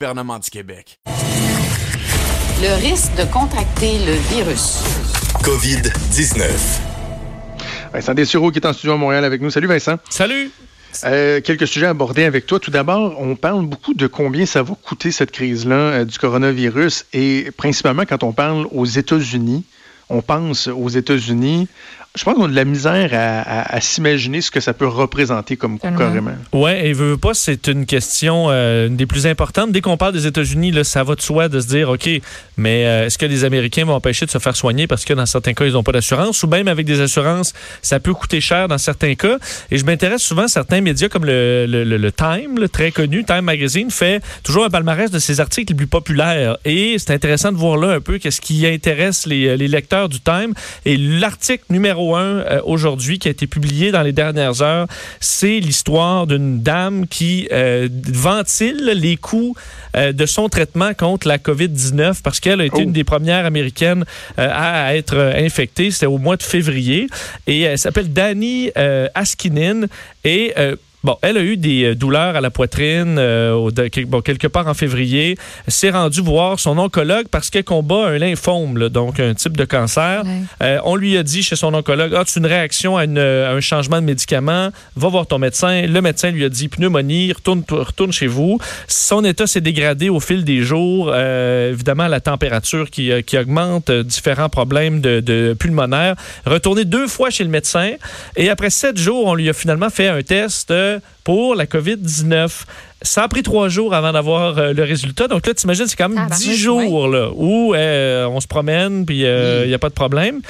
gouvernement du Québec. Le risque de contracter le virus. COVID-19. Vincent Dessureau qui est en studio à Montréal avec nous. Salut Vincent. Salut. Euh, quelques sujets abordés avec toi. Tout d'abord, on parle beaucoup de combien ça va coûter cette crise-là euh, du coronavirus et principalement quand on parle aux États-Unis, on pense aux États-Unis, je pense qu'on a de la misère à, s'imaginer ce que ça peut représenter comme coût carrément. Oui, et veut pas, c'est une question euh, des plus importantes. Dès qu'on parle des États-Unis, ça va de soi de se dire, OK, mais euh, est-ce que les Américains vont empêcher de se faire soigner parce que dans certains cas, ils n'ont pas d'assurance ou même avec des assurances, ça peut coûter cher dans certains cas? Et je m'intéresse souvent, certains médias comme le, le, Time, le très connu, Time Magazine, fait toujours un palmarès de ses articles les plus populaires. Et c'est intéressant de voir là un peu qu'est-ce qui intéresse les, les lecteurs du Time. Et l'article numéro euh, aujourd'hui qui a été publié dans les dernières heures. C'est l'histoire d'une dame qui euh, ventile les coûts euh, de son traitement contre la COVID-19 parce qu'elle a été une oh. des premières américaines à être infectée. C'était au mois de février. Et elle s'appelle Dani Askinen. Et Bon, elle a eu des euh, douleurs à la poitrine euh, bon, quelque part en février. S'est rendue voir son oncologue parce qu'elle combat un lymphome, donc un type de cancer. Euh, on lui a dit chez son oncologue, ah, tu une réaction à, un changement de médicament, va voir ton médecin. Le médecin lui a dit pneumonie, retourne, retourne chez vous. Son état s'est dégradé au fil des jours. évidemment, la température qui, qui augmente, différents problèmes de, de pulmonaire. Retourné deux fois chez le médecin et après sept jours, on lui a finalement fait un test pour la COVID-19. Ça a pris trois jours avant d'avoir euh, le résultat. Donc là, tu imagines, c'est quand même ah, dix jours là, où euh, on se promène, puis euh, il n'y a pas de problème.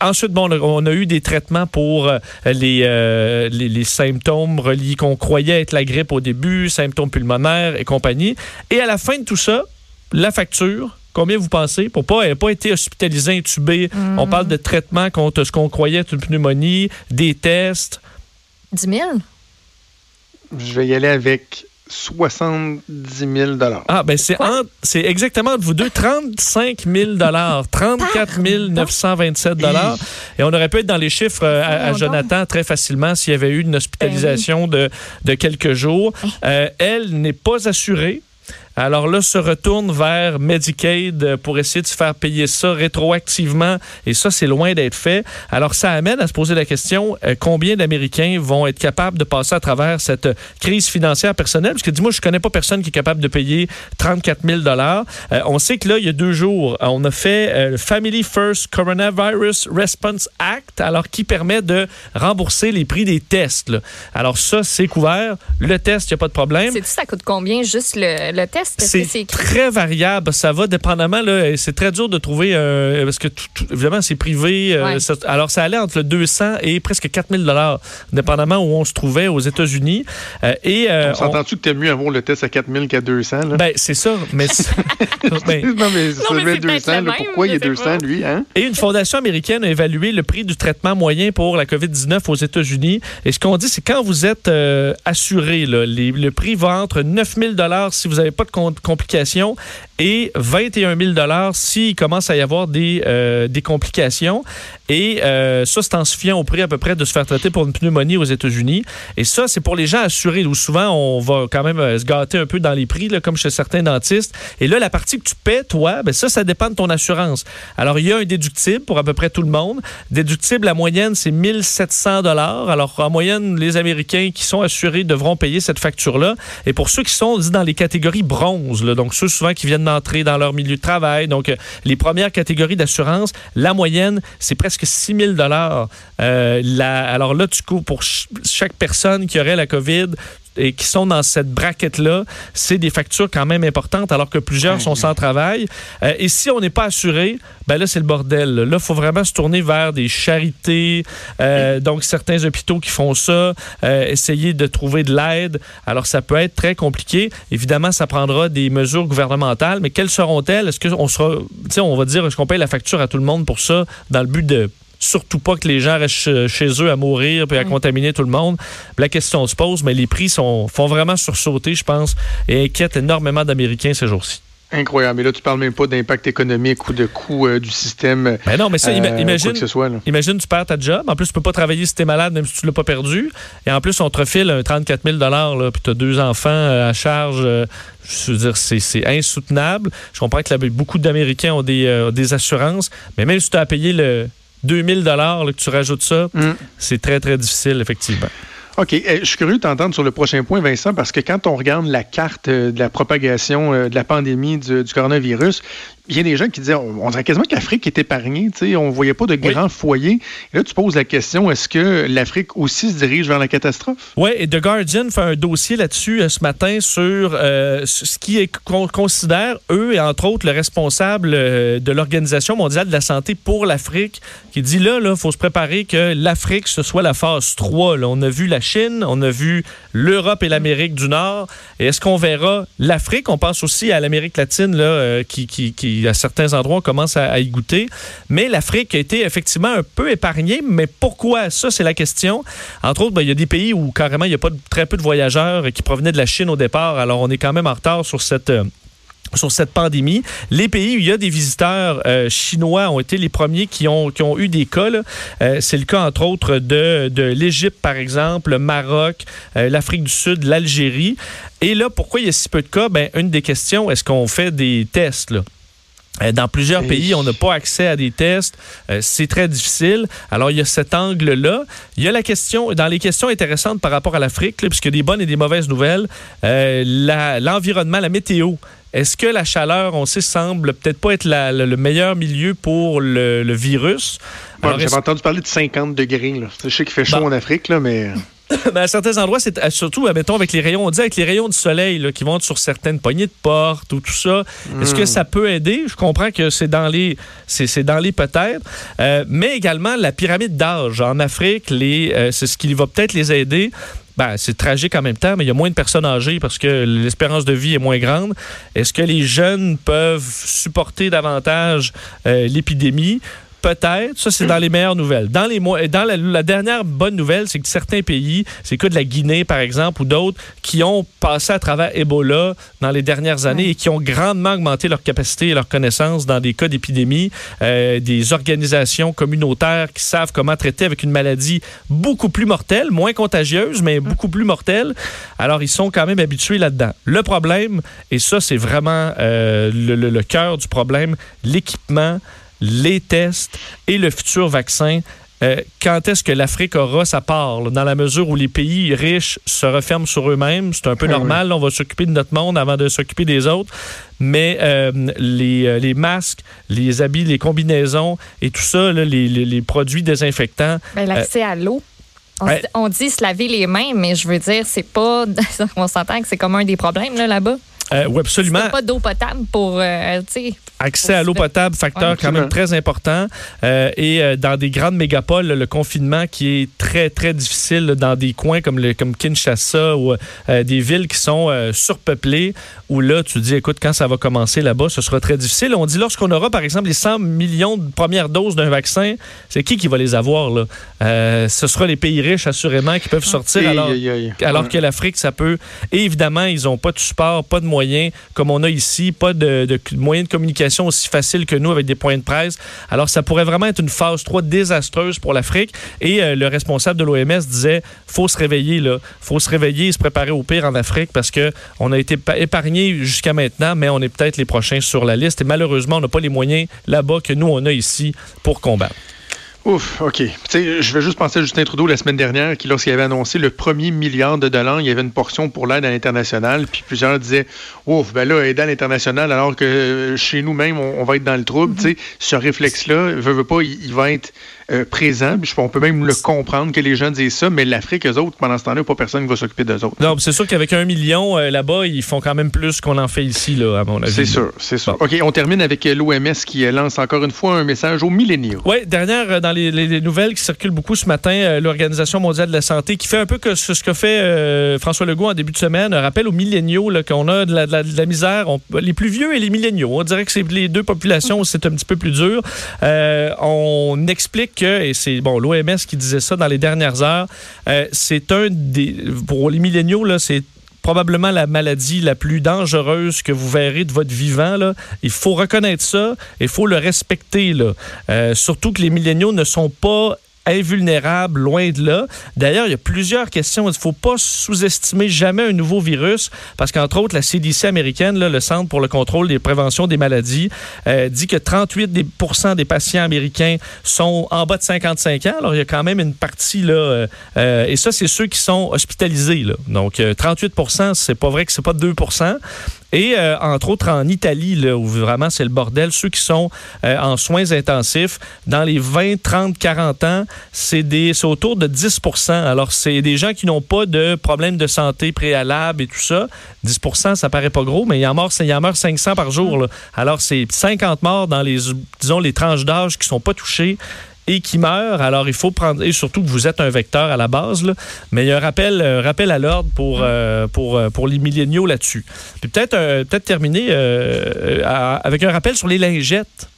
ensuite, bon, on a eu des traitements pour les, les, symptômes reliés qu'on croyait être la grippe au début, symptômes pulmonaires et compagnie. Et à la fin de tout ça, la facture, Combien vous pensez? Pour pas, pas été hospitalisé, intubé. On mm. parle de traitement contre ce qu'on croyait être une pneumonie, des tests. 10 000? Je vais y aller avec 70 000 Ah, ben c'est, c'est exactement entre vous deux, 35 000 34 927 Et on aurait pu être dans les chiffres euh, à, Jonathan très facilement s'il y avait eu une hospitalisation ben de, de quelques jours. Euh, elle n'est pas assurée. Alors là, se retourne vers Medicaid pour essayer de se faire payer ça rétroactivement. Et ça, c'est loin d'être fait. Alors, ça amène à se poser la question, euh, combien d'Américains vont être capables de passer à travers cette crise financière personnelle? Parce que dis-moi, je connais pas personne qui est capable de payer 34 000 euh, On sait que là, il y a deux jours, on a fait euh, le Family First Coronavirus Response Act, alors qui permet de rembourser les prix des tests. Alors ça, c'est couvert. Le test, il n'y a pas de problème. C'est ça coûte combien juste le test? C'est très variable. Ça va dépendamment. C'est très dur de trouver parce que évidemment c'est privé. Euh, alors ça allait entre le 200 et presque 4000 dollars, dépendamment où on se trouvait aux États-Unis. Euh, et euh, on s'entend-tu que t'es mieux avoir le test à 4000 qu'à 200 Ben c'est ça. Mais ben, non mais ça non, 200. pourquoi il y a 200 lui hein? Et une fondation américaine a évalué le prix du traitement moyen pour la COVID-19 aux États-Unis. Et ce qu'on dit, c'est quand vous êtes assuré, là, le prix va entre 9000 dollars si vous n'avez pas de complications et 21 000 s'il commence à y avoir des, euh, des complications. Et euh, ça, c'est en se fiant au prix à peu près de se faire traiter pour une pneumonie aux États-Unis. Et ça, c'est pour les gens assurés, où souvent on va quand même euh, se gâter un peu dans les prix, là, comme chez certains dentistes. Et là, la partie que tu paies, toi, ben ça, ça dépend de ton assurance. Alors, il y a un déductible pour à peu près tout le monde. Déductible, la moyenne, c'est 1700 dollars. Alors, en moyenne, les Américains qui sont assurés devront payer cette facture-là. Et pour ceux qui sont dans les catégories bronze, donc ceux souvent qui viennent d'entrer dans leur milieu de travail, donc euh, les premières catégories d'assurance, la moyenne, c'est presque 6 000 dollars. Euh, alors là, du coup, pour chaque personne qui aurait la COVID, et qui sont dans cette braquette-là, c'est des factures quand même importantes, alors que plusieurs sont sans travail. Euh, et si on n'est pas assuré, ben là, c'est le bordel. Là, il faut vraiment se tourner vers des charités, euh, donc certains hôpitaux qui font ça, euh, essayer de trouver de l'aide. Alors, ça peut être très compliqué. Évidemment, ça prendra des mesures gouvernementales, mais quelles seront-elles? Est-ce qu'on sera, on va dire, est-ce qu'on paye la facture à tout le monde pour ça, dans le but de surtout pas que les gens restent chez eux à mourir puis à contaminer tout le monde. La question se pose, mais les prix sont, font vraiment sursauter, je pense, et inquiètent énormément d'Américains ces jours-ci. Incroyable. Et là, tu parles même pas d'impact économique ou de coût euh, du système. Ben non, mais ça, ima- euh, imagine, que ce soit, là. imagine, tu perds ta job. En plus, tu peux pas travailler si tu es malade, même si tu l'as pas perdu. Et en plus, on te refile un 34 000 là, puis tu as deux enfants euh, à charge. euh, je veux dire, c'est c'est insoutenable. Je comprends que là, beaucoup d'Américains ont des, euh, des assurances, mais même si tu as à payer le 2000 là, que tu rajoutes ça, Mm. c'est très, très difficile, effectivement. OK. Eh, Je suis curieux de t'entendre sur le prochain point, Vincent, parce que quand on regarde la carte euh, de la propagation euh, de la pandémie du, du coronavirus, il y a des gens qui disaient on, dirait quasiment que l'Afrique est épargnée. tu sais, On ne voyait pas de grands foyers. Et là, tu poses la question est-ce que l'Afrique aussi se dirige vers la catastrophe? Oui, et The Guardian fait un dossier là-dessus euh, ce matin sur euh, ce qui est qu'on considère, eux, et entre autres, le responsable euh, de l'Organisation mondiale de la santé pour l'Afrique, qui dit là, il faut se préparer que l'Afrique, ce soit la phase 3. là. On a vu la Chine, on a vu l'Europe et l'Amérique du Nord. Et est-ce qu'on verra l'Afrique? On pense aussi à l'Amérique latine, là, qui, qui, qui, à certains endroits, on commence à, y goûter. Mais l'Afrique a été effectivement un peu épargnée. Mais pourquoi? Ça, c'est la question. Entre autres, ben, il y a des pays où carrément il y a pas très peu de voyageurs qui provenaient de la Chine au départ. Alors, on est quand même en retard sur cette. euh, sur cette pandémie. Les pays où il y a des visiteurs euh, chinois ont été les premiers qui ont, qui ont eu des cas. Euh, C'est le cas, entre autres, de, de l'Égypte, par exemple, le Maroc, l'Afrique du Sud, l'Algérie. Et là, pourquoi il y a si peu de cas? Ben, une des questions, est-ce qu'on fait des tests? Là? Euh, Dans plusieurs pays, on n'a pas accès à des tests. Euh, c'est très difficile. Alors, il y a cet angle-là. Il y a la question, dans les questions intéressantes par rapport à l'Afrique, puisque des bonnes et des mauvaises nouvelles, euh, l'environnement, la météo. Est-ce que la chaleur, on sait, semble peut-être pas être la- le, le meilleur milieu pour le, le virus? J'avais entendu parler de 50 degrés. Là. Je sais qu'il fait chaud Bon. en Afrique, là, mais. Ben, à certains endroits, c'est euh, surtout, euh, mettons, avec les rayons, on dit avec les rayons du soleil là, qui vont sur certaines poignées de porte ou tout ça. Est-ce que ça peut aider? Je comprends que c'est dans les, c'est, c'est dans les peut-être. Euh, mais également, la pyramide d'âge en Afrique, les, euh, c'est ce qui va peut-être les aider. Ben, c'est tragique en même temps, mais il y a moins de personnes âgées parce que l'espérance de vie est moins grande. Est-ce que les jeunes peuvent supporter davantage euh, l'épidémie? Peut-être. Ça, c'est dans les meilleures nouvelles. Dans, les mois, dans la, la dernière bonne nouvelle, c'est que certains pays, c'est cas de la Guinée, par exemple, ou d'autres, qui ont passé à travers Ebola dans les dernières années et qui ont grandement augmenté leur capacité et leur connaissance dans des cas d'épidémie. Euh, des organisations communautaires qui savent comment traiter avec une maladie beaucoup plus mortelle, moins contagieuse, mais beaucoup plus mortelle. Alors, ils sont quand même habitués là-dedans. Le problème, et ça, c'est vraiment euh, le, le- le cœur du problème, l'équipement les tests et le futur vaccin. Euh, quand est-ce que l'Afrique aura sa part? là? dans la mesure où les pays riches se referment sur eux-mêmes, c'est un peu Oui, normal. on va s'occuper de notre monde avant de s'occuper des autres. Mais euh, les, euh, les masques, les habits, les combinaisons et tout ça, là, les, les- les produits désinfectants, Ben, L'accès à l'eau. On, Ouais. on dit se laver les mains, mais je veux dire, c'est pas. on s'entend que c'est comme un des problèmes là, là-bas. Euh, oui, absolument. C'est pas d'eau potable pour. euh, tu sais. Accès à l'eau potable, facteur Ouais, quand même très important. Euh, et euh, dans des grandes mégapoles, le confinement qui est très, très difficile dans des coins comme, le, comme Kinshasa ou euh, des villes qui sont euh, surpeuplées, où là, tu dis, écoute, quand ça va commencer là-bas, ce sera très difficile. On dit, lorsqu'on aura, par exemple, les 100 millions de premières doses d'un vaccin, c'est qui qui va les avoir? Là? Euh, ce sera les pays riches, assurément, qui peuvent sortir. Aïe, alors, alors que l'Afrique, ça peut. Et évidemment, ils n'ont pas de support, pas de moyens comme on a ici, pas de, moyens de communication aussi faciles que nous avec des points de presse. Alors, ça pourrait vraiment être une phase 3 désastreuse pour l'Afrique. Et euh, le responsable de l'OMS disait faut se réveiller, là. faut se réveiller et se préparer au pire en Afrique parce que on a été pa- épargné jusqu'à maintenant, mais on est peut-être les prochains sur la liste. Et malheureusement, on n'a pas les moyens là-bas que nous, on a ici pour combattre. Ouf, OK. Je vais juste penser à Justin Trudeau la semaine dernière, qui, lorsqu'il avait annoncé le premier milliard de dollars, il y avait une portion pour l'aide à l'international. Puis plusieurs disaient, ouf, ben là, aider à l'international, alors que euh, chez nous-mêmes, on, on va être dans le trouble. Tu sais, ce réflexe-là, veut, veut pas, il, il va être euh, présent. Puis on peut même le comprendre que les gens disent ça, mais l'Afrique, eux autres, pendant ce temps-là, pas personne qui va s'occuper d'eux autres. Non, c'est sûr qu'avec un million euh, là-bas, ils font quand même plus qu'on en fait ici, là, à mon avis. C'est sûr, c'est sûr. Bon. OK, on termine avec euh, l'OMS qui lance encore une fois un message aux milléniaux. Oui, dernière dans les, les- les nouvelles qui circulent beaucoup ce matin, l'Organisation mondiale de la santé qui fait un peu que ce, ce que fait euh, François Legault en début de semaine, un rappel aux milléniaux qu'on a de la, de la- de la misère, on- les plus vieux et les milléniaux. On dirait que c'est les deux populations où c'est un petit peu plus dur. On explique et c'est bon l'OMS qui disait ça dans les dernières heures, euh, c'est un des pour les milléniaux là, c'est probablement la maladie la plus dangereuse que vous verrez de votre vivant. Là. Il faut reconnaître ça il faut le respecter. Là. Euh, surtout que les milléniaux ne sont pas invulnérable, loin de là. D'ailleurs, il y a plusieurs questions. Il ne faut pas sous-estimer jamais un nouveau virus parce qu'entre autres, la CDC américaine, le Centre pour le contrôle des préventions des maladies, euh, dit que 38 des, des patients américains sont en bas de 55 ans. Alors, il y a quand même une partie, là, euh, euh, et ça, c'est ceux qui sont hospitalisés. Donc, 38 c'est pas vrai que c'est pas 2 et euh, entre autres en Italie, là, où vraiment c'est le bordel, ceux qui sont euh, en soins intensifs, dans les 20, 30, 40 ans, c'est autour de 10% Alors, c'est des gens qui n'ont pas de problème de santé préalable et tout ça. 10% ça paraît pas gros, mais il y en meurt, il y en meurt 500 par jour. Là. Alors, c'est 50 morts dans les, disons, les tranches d'âge qui sont pas touchées et qui meurt. Alors, il faut prendre, et surtout que vous êtes un vecteur à la base, mais il y a un rappel, rappel à l'ordre pour, euh, pour, euh, pour les milléniaux là-dessus. Puis peut-être euh, terminer avec un rappel sur les lingettes.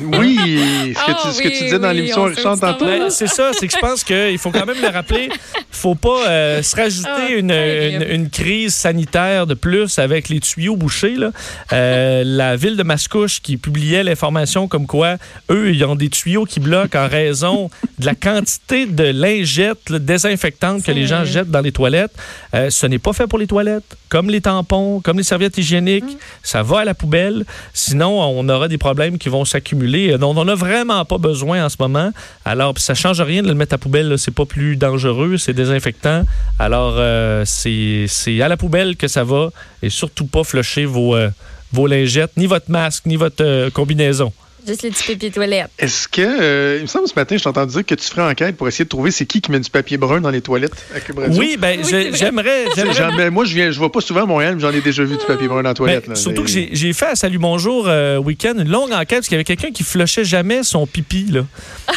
Oui, ce que, tu, ce que tu disais dans l'émission Richard tantôt. Ben, c'est ça, c'est que je pense qu'il faut quand même le rappeler. Il faut pas euh, se rajouter ah, une, une, crise sanitaire de plus avec les tuyaux bouchés. Là. Euh, la ville de Mascouche qui publiait l'information comme quoi eux, ils ont des tuyaux qui bloquent en raison de la quantité de lingettes désinfectantes que les gens jettent dans les toilettes. Euh, ce n'est pas fait pour les toilettes. Comme les tampons, comme les serviettes hygiéniques, mm. ça va à la poubelle. Sinon, on aura des problèmes qui vont s'accumuler dont on n'a vraiment pas besoin en ce moment. Alors, ça change rien de le mettre à poubelle. C'est pas plus dangereux, c'est désinfectant. Alors, euh, c'est à la poubelle que ça va et surtout pas flusher vos, euh, vos lingettes, ni votre masque, ni votre euh, combinaison. Juste les petits papiers toilettes. Est-ce que, euh, il me semble ce matin, je t'ai entendu dire que tu ferais enquête pour essayer de trouver c'est qui qui met du papier brun dans les toilettes à Cube Oui, ben j'aimerais. Moi, je viens, je vais pas souvent à Montréal, mais j'en ai déjà vu du papier brun dans les toilettes. Ben, surtout que j'ai fait à Salut Bonjour euh, Week-end une longue enquête parce qu'il y avait quelqu'un qui flushait jamais son pipi là.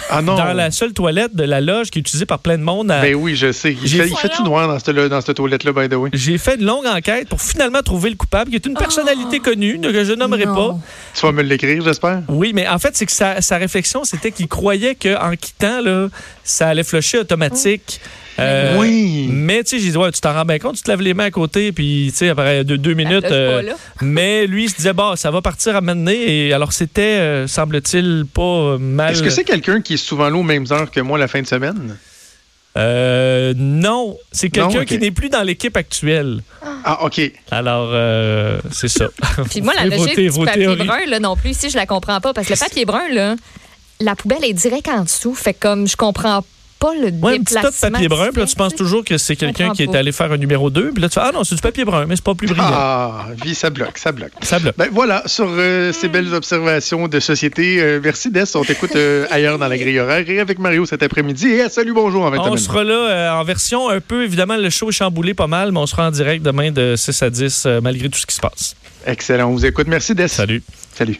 Ah non. Dans la seule toilette de la loge qui est utilisée par plein de monde. Ben oui, je sais. Il fait, fait tout noir dans cette, dans cette toilette-là, by the way. J'ai fait une longue enquête pour finalement trouver le coupable, qui est une personnalité oh. connue que je nommerai pas. Tu vas me l'écrire, j'espère? Oui, mais en fait, c'est que sa, réflexion, c'était qu'il croyait qu'en quittant, là, ça allait flusher automatique. Euh, oui. Mais tu sais, j'ai dit, ouais, tu t'en rends bien compte, tu te lèves les mains à côté, puis tu sais, après deux, deux minutes. Euh, mais lui, il se disait, bon, ça va partir à mener. Et alors, c'était, euh, semble-t-il, pas mal. Est-ce que c'est quelqu'un qui est souvent là aux mêmes heures que moi la fin de semaine? Euh, non, c'est quelqu'un qui n'est plus dans l'équipe actuelle. Ah, OK. Alors, euh, c'est ça. Puis moi, la logique du papier brun, là, non plus, ici, je la comprends pas. Parce que le papier brun, là, la poubelle est direct en dessous. Fait comme je comprends pas le ouais, déplacement. un petit tas de papier brun, puis là, tu penses toujours que c'est quelqu'un qui est allé faire un numéro 2, puis là, tu fais Ah non, c'est du papier brun, mais c'est pas plus brillant. Ah, vie, ça bloque, ça bloque. Ça bloque. Ben voilà, sur euh, ces belles observations de société, euh, merci Dess. On t'écoute euh, ailleurs dans la grille horaire et avec Mario cet après-midi. Et salut, bonjour en 20 On sera là en version un peu, évidemment, le show est chamboulé pas mal, mais on sera en direct demain de 6 à 10 malgré tout ce qui se passe. Excellent, on vous écoute. Merci Dess. Salut. Salut.